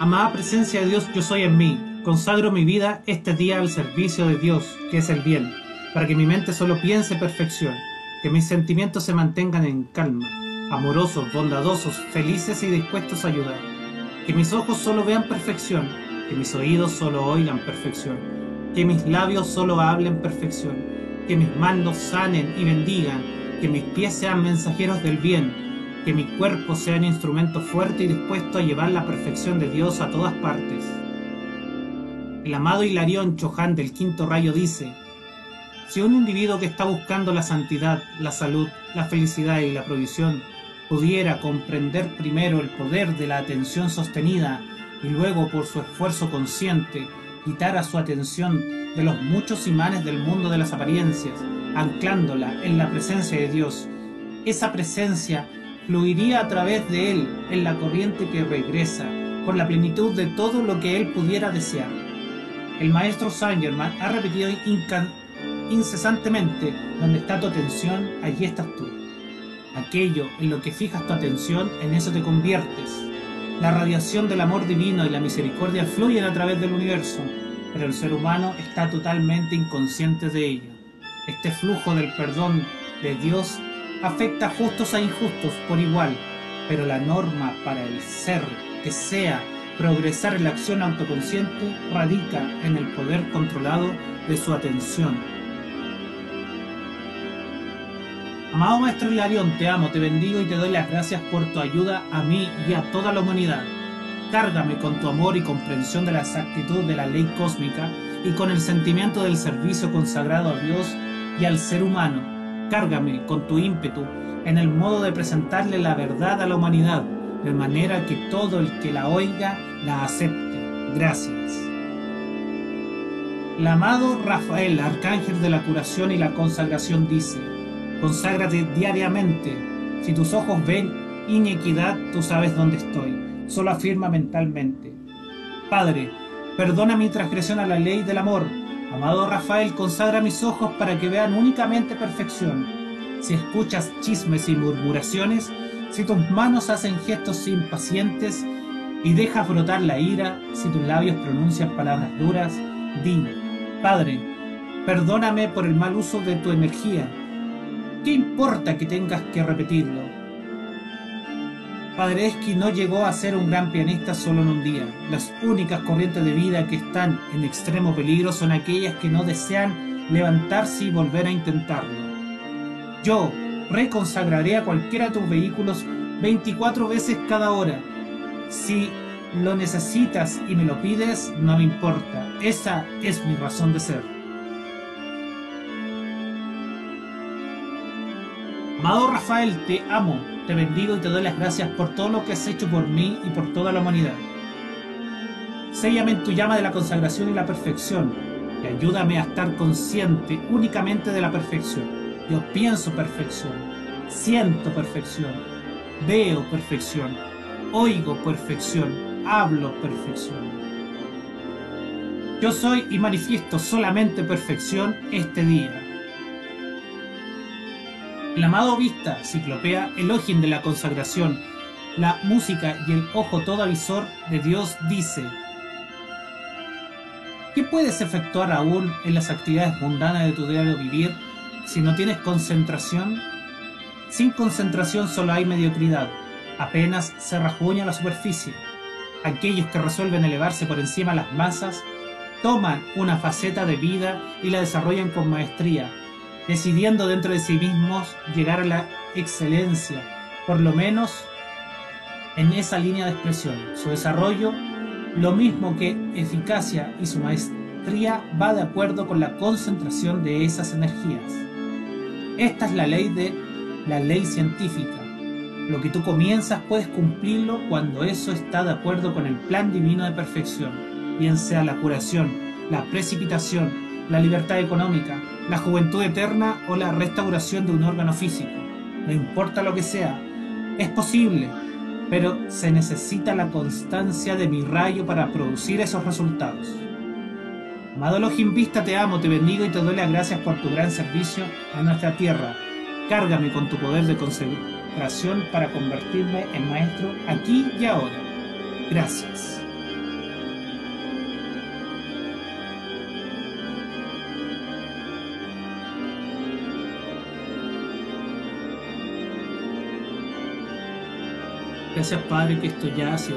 Amada presencia de Dios, yo soy en mí. Consagro mi vida este día al servicio de Dios, que es el bien, para que mi mente solo piense perfección, que mis sentimientos se mantengan en calma, amorosos, bondadosos, felices y dispuestos a ayudar. Que mis ojos solo vean perfección, que mis oídos solo oigan perfección, que mis labios solo hablen perfección, que mis manos sanen y bendigan, que mis pies sean mensajeros del bien, que mi cuerpo sea un instrumento fuerte y dispuesto a llevar la perfección de Dios a todas partes. El amado Hilarión Choján del quinto rayo dice, si un individuo que está buscando la santidad, la salud, la felicidad y la provisión pudiera comprender primero el poder de la atención sostenida y luego por su esfuerzo consciente quitara su atención de los muchos imanes del mundo de las apariencias, anclándola en la presencia de Dios, esa presencia fluiría a través de él en la corriente que regresa, con la plenitud de todo lo que él pudiera desear. El maestro Sangerman ha repetido incesantemente, donde está tu atención, allí estás tú. Aquello en lo que fijas tu atención, en eso te conviertes. La radiación del amor divino y la misericordia fluyen a través del universo, pero el ser humano está totalmente inconsciente de ello. Este flujo del perdón de Dios afecta a justos e injustos por igual, pero la norma para el ser que sea progresar en la acción autoconsciente radica en el poder controlado de su atención. Amado Maestro Hilarión, te amo, te bendigo y te doy las gracias por tu ayuda a mí y a toda la humanidad. Cárgame con tu amor y comprensión de la exactitud de la ley cósmica y con el sentimiento del servicio consagrado a Dios y al ser humano Cárgame con tu ímpetu en el modo de presentarle la verdad a la humanidad, de manera que todo el que la oiga la acepte. Gracias. El amado Rafael, arcángel de la curación y la consagración, dice, conságrate diariamente. Si tus ojos ven inequidad, tú sabes dónde estoy. Solo afirma mentalmente. Padre, perdona mi transgresión a la ley del amor Amado Rafael, consagra mis ojos para que vean únicamente perfección. Si escuchas chismes y murmuraciones, si tus manos hacen gestos impacientes y dejas brotar la ira, si tus labios pronuncian palabras duras, di, Padre, perdóname por el mal uso de tu energía. ¿Qué importa que tengas que repetirlo? Esqui no llegó a ser un gran pianista solo en un día. Las únicas corrientes de vida que están en extremo peligro son aquellas que no desean levantarse y volver a intentarlo. Yo reconsagraré a cualquiera de tus vehículos 24 veces cada hora. Si lo necesitas y me lo pides, no me importa. Esa es mi razón de ser. Amado Rafael, te amo te bendigo y te doy las gracias por todo lo que has hecho por mí y por toda la humanidad. Séllame en tu llama de la consagración y la perfección y ayúdame a estar consciente únicamente de la perfección. Yo pienso perfección, siento perfección, veo perfección, oigo perfección, hablo perfección. Yo soy y manifiesto solamente perfección este día. El amado Vista, Ciclopea, elogien de la consagración, la música y el ojo todo avisor de Dios dice, ¿qué puedes efectuar aún en las actividades mundanas de tu diario vivir si no tienes concentración? Sin concentración solo hay mediocridad, apenas se rasguña la superficie. Aquellos que resuelven elevarse por encima de las masas toman una faceta de vida y la desarrollan con maestría, decidiendo dentro de sí mismos llegar a la excelencia, por lo menos en esa línea de expresión. Su desarrollo, lo mismo que eficacia y su maestría, va de acuerdo con la concentración de esas energías. Esta es la ley de la ley científica. Lo que tú comienzas puedes cumplirlo cuando eso está de acuerdo con el plan divino de perfección, bien sea la curación, la precipitación, la libertad económica, la juventud eterna o la restauración de un órgano físico. No importa lo que sea, es posible, pero se necesita la constancia de mi rayo para producir esos resultados. Amado Elohim Vista, te amo, te bendigo y te doy las gracias por tu gran servicio a nuestra tierra. Cárgame con tu poder de concentración para convertirme en maestro aquí y ahora. Gracias. Gracias, Padre, que esto ya ha sido.